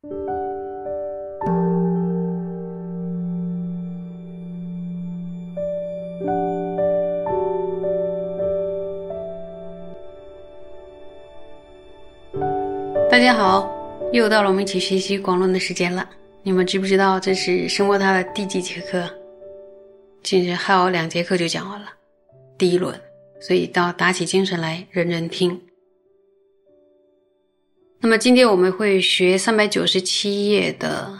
大家好，又到了我们一起学习广论的时间了。你们知不知道这是生活它的第几节课？其实还有两节课就讲完了，第一轮，所以要打起精神来认真听。那么今天我们会学三百九十七页的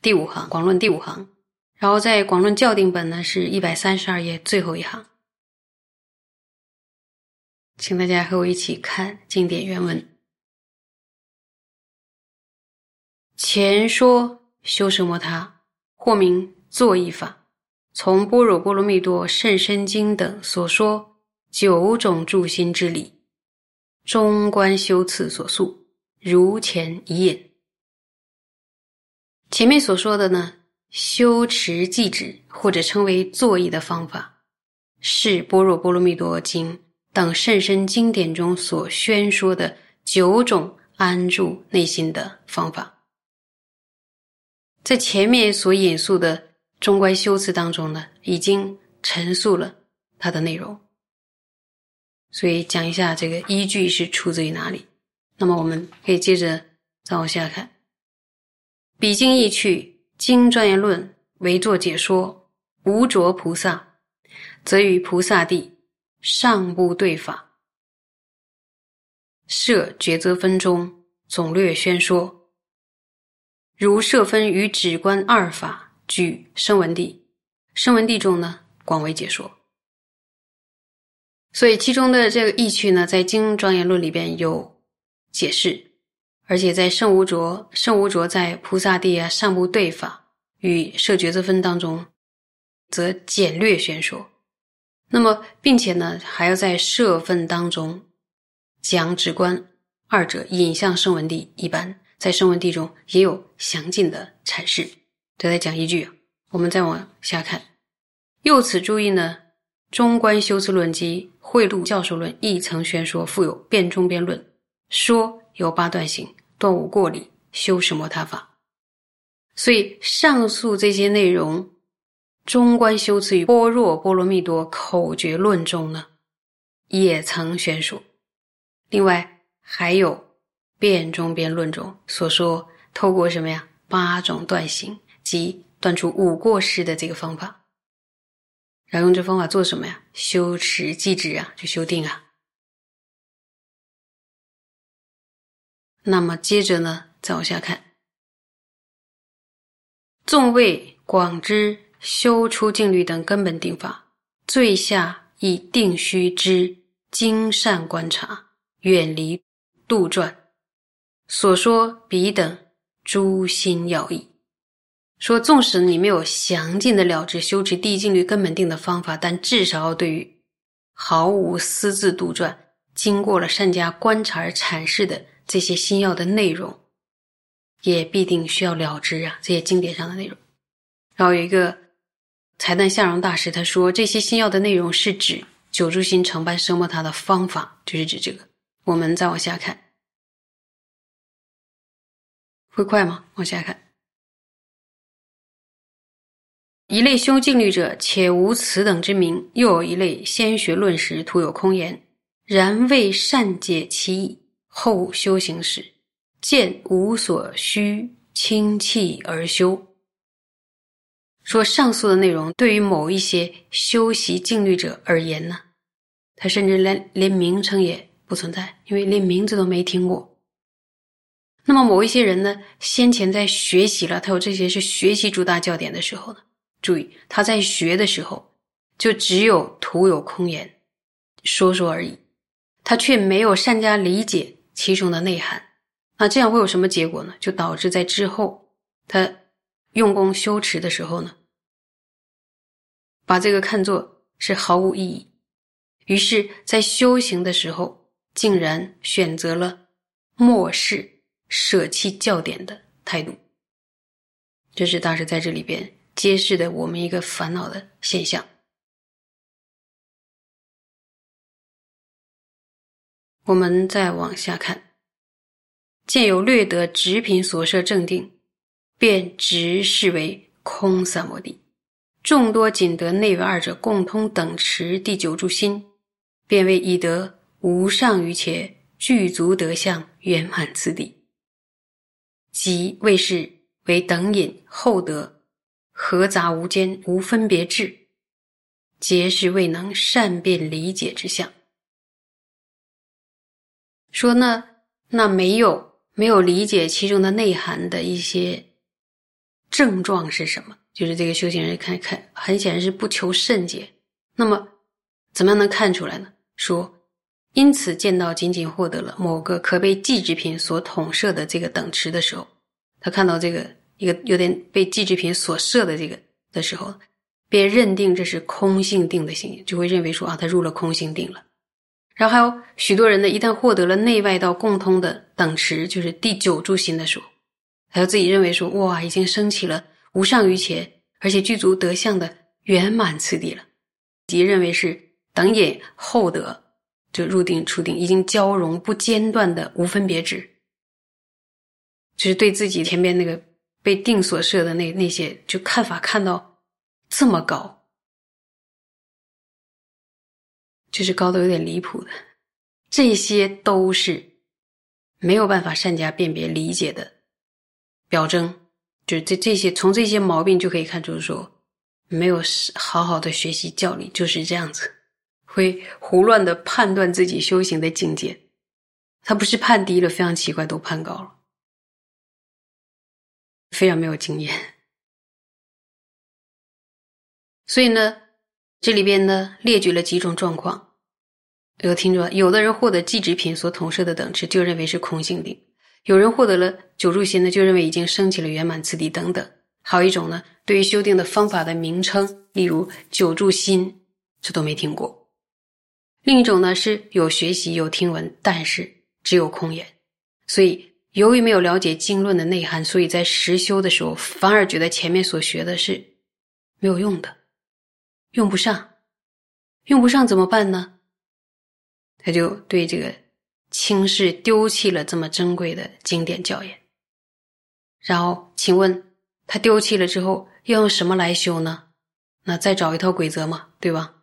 第五行，广论第五行，然后在广论校订本呢是一百三十二页最后一行，请大家和我一起看经典原文。前说修奢摩他，或名作意法，从般若波罗蜜多甚深经等所说九种助心之理，中观修次所述，如前一引。前面所说的呢，修持寂止或者称为作意的方法，是般若波罗蜜多经等甚深经典中所宣说的九种安住内心的方法。在前面所引述的中观修辞当中呢，已经陈述了它的内容，所以讲一下这个依据是出自于哪里。那么我们可以接着再往下看。比经意趣经专业论为作解说，无着菩萨，则与菩萨地上部对法，设抉择分中总略宣说。如设分与止观二法，举声闻地，声闻地中呢广为解说。所以其中的这个意趣呢，在经庄严论里边有解释，而且在圣无着、圣无着在菩萨地啊上部对法与设觉则分当中，则简略宣说。那么，并且呢，还要在设分当中讲止观，二者引向圣文地一般。在圣文地中也有详尽的阐释。再来讲一句，我们再往下看。又此注意呢，中观修辞论及会录教授论亦曾宣说，富有辩中辩论，说有八段行，断无过理，修什摩他法。所以上述这些内容，中观修辞与般若波罗蜜多口诀论中呢，也曾宣说。另外还有。辩中辩论中所说，透过什么呀？八种断行，即断除五过失的这个方法，然后用这方法做什么呀？修持寂止啊，就修定啊。那么接着呢，再往下看，纵谓广知修出静律等根本定法，最下以定须知精善观察，远离杜撰。所说彼等诸心要义，说纵使你没有详尽的了知修持地静律根本定的方法，但至少要对于毫无私自杜撰、经过了善加观察而阐释的这些新药的内容，也必定需要了知啊。这些经典上的内容。然后有一个才旦相容大师他说，这些心要的内容是指九住心成办生摩他的方法，就是指这个。我们再往下看。会快吗？往下看，一类修静律者，且无此等之名；又有一类先学论时，徒有空言，然未善解其意，后修行时，见无所需，清气而修。说上述的内容，对于某一些修习静虑者而言呢，他甚至连连名称也不存在，因为连名字都没听过。那么某一些人呢，先前在学习了，他有这些是学习诸大教典的时候呢，注意他在学的时候，就只有徒有空言，说说而已，他却没有善加理解其中的内涵。那这样会有什么结果呢？就导致在之后他用功修持的时候呢，把这个看作是毫无意义，于是，在修行的时候，竟然选择了漠视。舍弃教典的态度，这是大师在这里边揭示的我们一个烦恼的现象。我们再往下看，见有略得直品所摄正定，便直视为空三摩地；众多仅得内外二者共通等持第九住心，便为已得无上于且具足德相圆满次第。即为是为等引后得合杂无间无分别智，皆是未能善辨理解之相。说呢，那没有没有理解其中的内涵的一些症状是什么？就是这个修行人看看，很显然是不求甚解。那么，怎么样能看出来呢？说，因此见到仅仅获得了某个可被寄制品所统摄的这个等持的时候，他看到这个一个有点被寄制品所摄的这个的时候，便认定这是空性定的心，就会认为说啊，他入了空性定了。然后还有许多人呢，一旦获得了内外道共通的等持，就是第九住心的时候，还有自己认为说，哇，已经升起了无上于前，而且具足德相的圆满次第了，即认为是等引后得，就入定出定，已经交融不间断的无分别智，就是对自己前面那个被定所设的那那些就看法看到这么高。就是高的有点离谱的，这些都是没有办法善加辨别理解的表征。就是这这些从这些毛病就可以看出，说没有好好的学习教理，就是这样子，会胡乱的判断自己修行的境界。他不是判低了，非常奇怪，都判高了，非常没有经验。所以呢。这里边呢列举了几种状况，有听着，有的人获得记执品所统摄的等持，就认为是空性定；有人获得了九住心呢，就认为已经升起了圆满次第等等。还有一种呢，对于修订的方法的名称，例如九住心，这都没听过。另一种呢是有学习有听闻，但是只有空言，所以由于没有了解经论的内涵，所以在实修的时候反而觉得前面所学的是没有用的。用不上，用不上怎么办呢？他就对这个轻视丢弃了这么珍贵的经典教言。然后，请问他丢弃了之后要用什么来修呢？那再找一套规则嘛，对吧？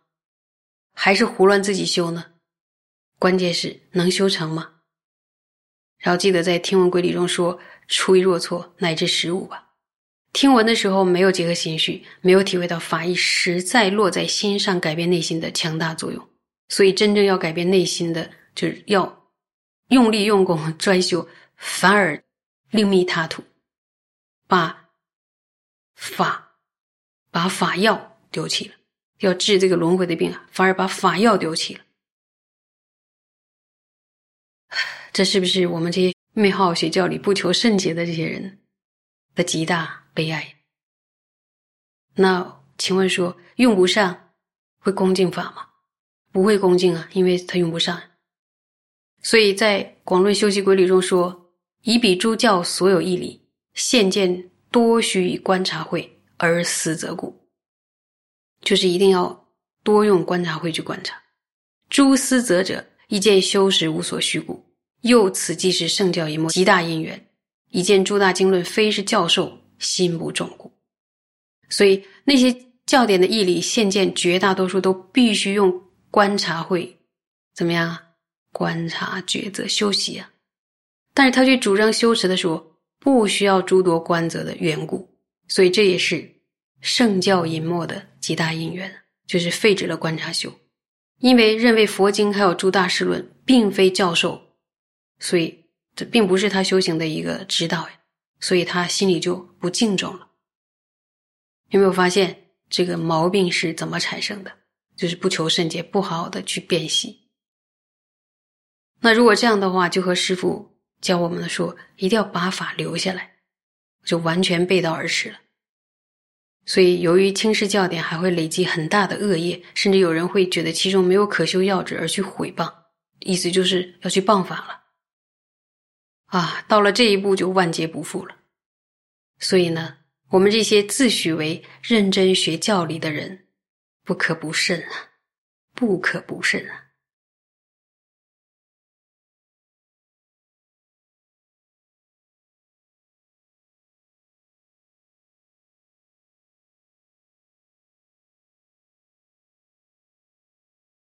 还是胡乱自己修呢？关键是能修成吗？然后记得在听闻规律中说：“出一若错，乃至十五吧。”听闻的时候没有结合心绪，没有体会到法义实在落在心上改变内心的强大作用，所以真正要改变内心的，就是要用力用功专修，反而另觅他途，把法把法药丢弃了，要治这个轮回的病啊，反而把法药丢弃了，这是不是我们这些没好好学教里、不求甚解的这些人的极大？悲哀。那请问说用不上会恭敬法吗？不会恭敬啊，因为他用不上。所以在《广论修习规律》中说：“以彼诸教所有义理，现见多须以观察会而思则故。”就是一定要多用观察会去观察。诸思则者，一见修时无所虚故。又此即是圣教一末极大因缘，一见诸大经论非是教授。心不重故，所以那些教典的义理现见，绝大多数都必须用观察会怎么样啊？观察抉择修习啊。但是他却主张修持的时候，不需要诸多观则的缘故，所以这也是圣教隐没的极大因缘，就是废止了观察修，因为认为佛经还有诸大师论并非教授，所以这并不是他修行的一个指导呀。所以他心里就不敬重了。有没有发现这个毛病是怎么产生的？就是不求甚解，不好好的去辨析。那如果这样的话，就和师傅教我们的说，一定要把法留下来，就完全背道而驰了。所以，由于轻视教典，还会累积很大的恶业，甚至有人会觉得其中没有可修要旨而去毁谤，意思就是要去谤法了。啊，到了这一步就万劫不复了。所以呢，我们这些自诩为认真学教理的人，不可不慎啊，不可不慎啊。